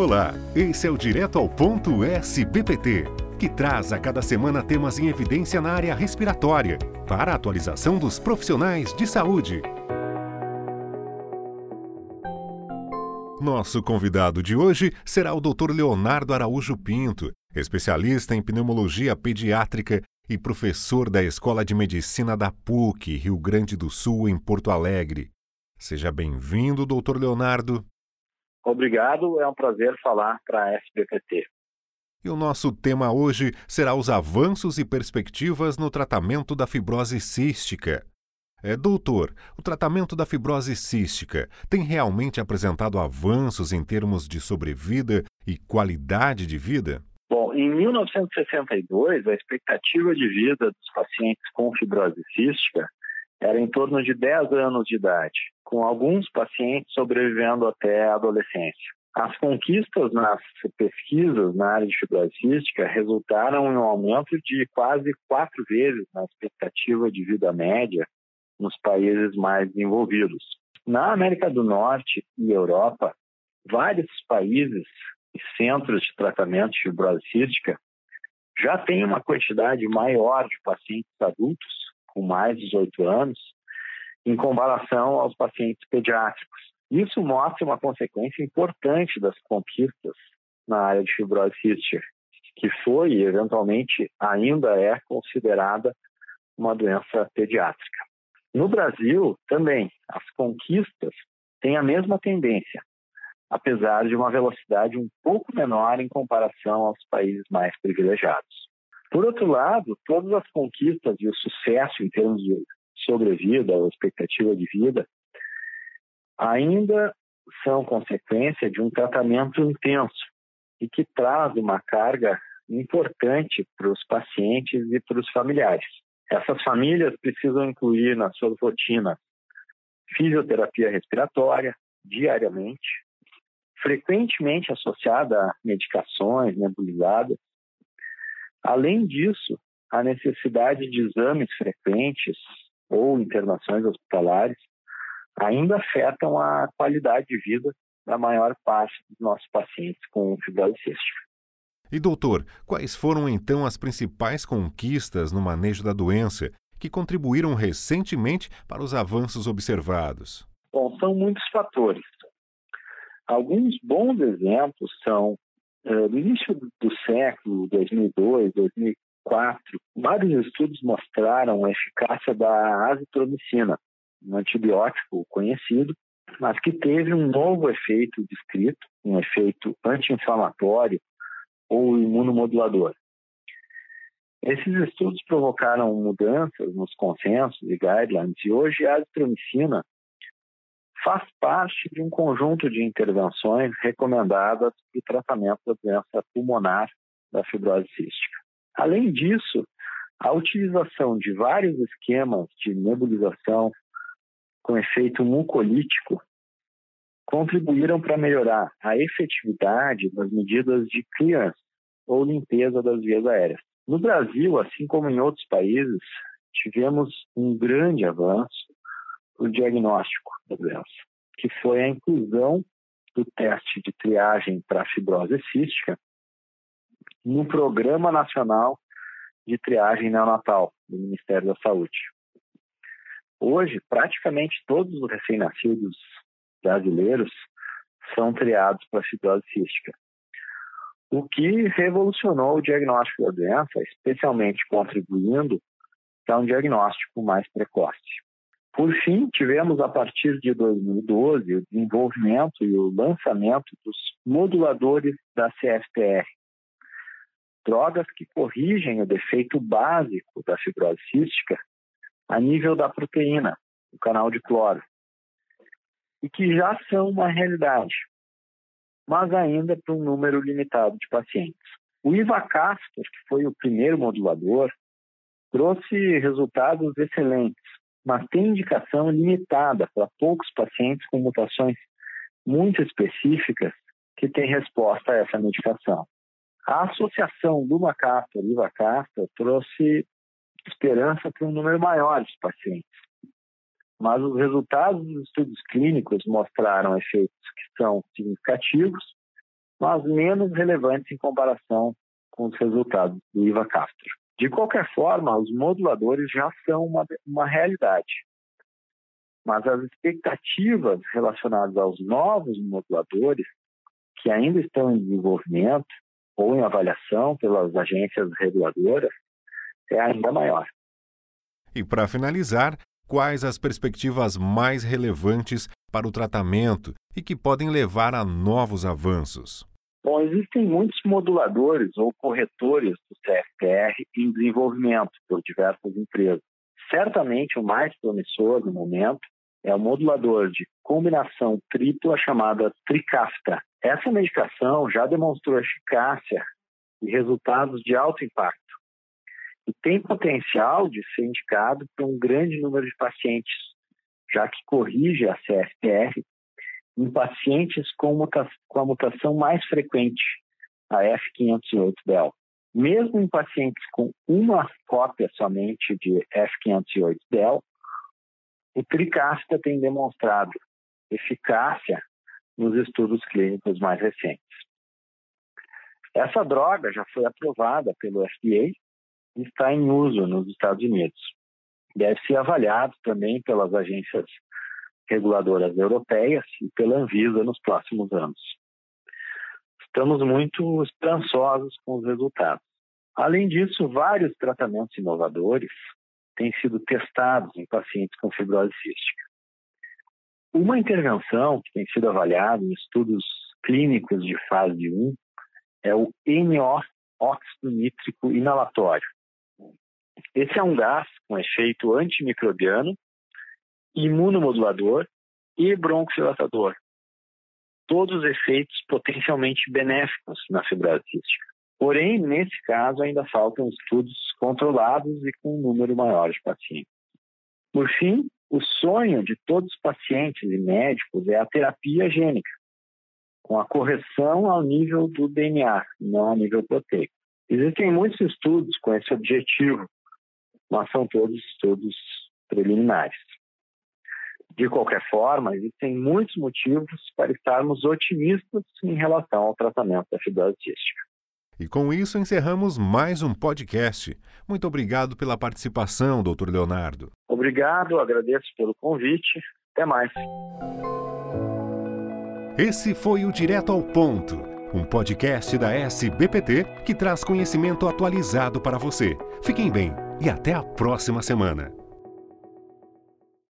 Olá, esse é o Direto ao Ponto SBPT, que traz a cada semana temas em evidência na área respiratória, para a atualização dos profissionais de saúde. Nosso convidado de hoje será o Dr. Leonardo Araújo Pinto, especialista em pneumologia pediátrica e professor da Escola de Medicina da PUC, Rio Grande do Sul, em Porto Alegre. Seja bem-vindo, doutor Leonardo. Obrigado, é um prazer falar para a SBPT. E o nosso tema hoje será os avanços e perspectivas no tratamento da fibrose cística. É, doutor, o tratamento da fibrose cística tem realmente apresentado avanços em termos de sobrevida e qualidade de vida? Bom, em 1962, a expectativa de vida dos pacientes com fibrose cística era em torno de 10 anos de idade, com alguns pacientes sobrevivendo até a adolescência. As conquistas nas pesquisas na área de fibrose cística resultaram em um aumento de quase quatro vezes na expectativa de vida média nos países mais desenvolvidos. Na América do Norte e Europa, vários países e centros de tratamento de fibrose já têm uma quantidade maior de pacientes adultos com mais de 18 anos em comparação aos pacientes pediátricos. Isso mostra uma consequência importante das conquistas na área de fibrose cística, que foi e eventualmente ainda é considerada uma doença pediátrica. No Brasil, também, as conquistas têm a mesma tendência, apesar de uma velocidade um pouco menor em comparação aos países mais privilegiados. Por outro lado, todas as conquistas e o sucesso em termos de sobrevida ou expectativa de vida ainda são consequência de um tratamento intenso e que traz uma carga importante para os pacientes e para os familiares. Essas famílias precisam incluir na sua rotina fisioterapia respiratória diariamente, frequentemente associada a medicações nebulizadas. Além disso, a necessidade de exames frequentes ou internações hospitalares ainda afetam a qualidade de vida da maior parte dos nossos pacientes com fibrose cística. E doutor, quais foram então as principais conquistas no manejo da doença que contribuíram recentemente para os avanços observados? Bom, são muitos fatores. Alguns bons exemplos são, no início do século, 2002, 2004, vários estudos mostraram a eficácia da azitromicina, um antibiótico conhecido, mas que teve um novo efeito descrito, um efeito anti-inflamatório ou imunomodulador. Esses estudos provocaram mudanças nos consensos e guidelines e hoje a azitromicina faz parte de um conjunto de intervenções recomendadas para o tratamento da doença pulmonar da fibrose cística. Além disso, a utilização de vários esquemas de nebulização com efeito mucolítico contribuíram para melhorar a efetividade das medidas de clearance ou limpeza das vias aéreas. No Brasil, assim como em outros países, tivemos um grande avanço no diagnóstico da doença, que foi a inclusão do teste de triagem para fibrose cística no Programa Nacional de Triagem Neonatal do Ministério da Saúde. Hoje, praticamente todos os recém-nascidos brasileiros são triados para fibrose cística, o que revolucionou o diagnóstico da doença, especialmente contribuindo para um diagnóstico mais precoce. Por fim, tivemos a partir de 2012 o desenvolvimento e o lançamento dos moduladores da CFTR, drogas que corrigem o defeito básico da fibrose cística a nível da proteína, o canal de cloro, e que já são uma realidade, mas ainda para um número limitado de pacientes. O Ivacastor, que foi o primeiro modulador, trouxe resultados excelentes, mas tem indicação limitada para poucos pacientes com mutações muito específicas que têm resposta a essa medicação. A associação do Macastor e Ivacastor trouxe esperança para um número maior de pacientes. Mas os resultados dos estudos clínicos mostraram efeitos que são significativos mas menos relevantes em comparação com os resultados do IVA Castro. De qualquer forma, os moduladores já são uma, uma realidade. Mas as expectativas relacionadas aos novos moduladores, que ainda estão em desenvolvimento ou em avaliação pelas agências reguladoras, é ainda maior. E para finalizar, quais as perspectivas mais relevantes para o tratamento e que podem levar a novos avanços? Bom, existem muitos moduladores ou corretores do CFTR em desenvolvimento por diversas empresas. Certamente o mais promissor no momento é o modulador de combinação tripla chamada Tricafta. Essa medicação já demonstrou eficácia e resultados de alto impacto e tem potencial de ser indicado para um grande número de pacientes, já que corrige a CFTR em pacientes com, com a mutação mais frequente, a F508del. Mesmo em pacientes com uma cópia somente de F508del, o Tricasta tem demonstrado eficácia nos estudos clínicos mais recentes. Essa droga já foi aprovada pelo FDA e está em uso nos Estados Unidos. Deve ser avaliado também pelas agências reguladoras europeias e pela Anvisa nos próximos anos. Estamos muito esperançosos com os resultados. Além disso, vários tratamentos inovadores têm sido testados em pacientes com fibrose cística. Uma intervenção que tem sido avaliada em estudos clínicos de fase 1 é o NO óxido nítrico inalatório. Esse é um gás com efeito antimicrobiano imunomodulador e broncodilatador. Todos os efeitos potencialmente benéficos na fibrose cística. Porém, nesse caso, ainda faltam estudos controlados e com um número maior de pacientes. Por fim, o sonho de todos os pacientes e médicos é a terapia gênica, com a correção ao nível do DNA, não ao nível proteico. Existem muitos estudos com esse objetivo, mas são todos estudos preliminares. De qualquer forma, existem muitos motivos para estarmos otimistas em relação ao tratamento da fibrose cística. E com isso encerramos mais um podcast. Muito obrigado pela participação, doutor Leonardo. Obrigado, agradeço pelo convite. Até mais. Esse foi o Direto ao Ponto, um podcast da SBPT que traz conhecimento atualizado para você. Fiquem bem e até a próxima semana.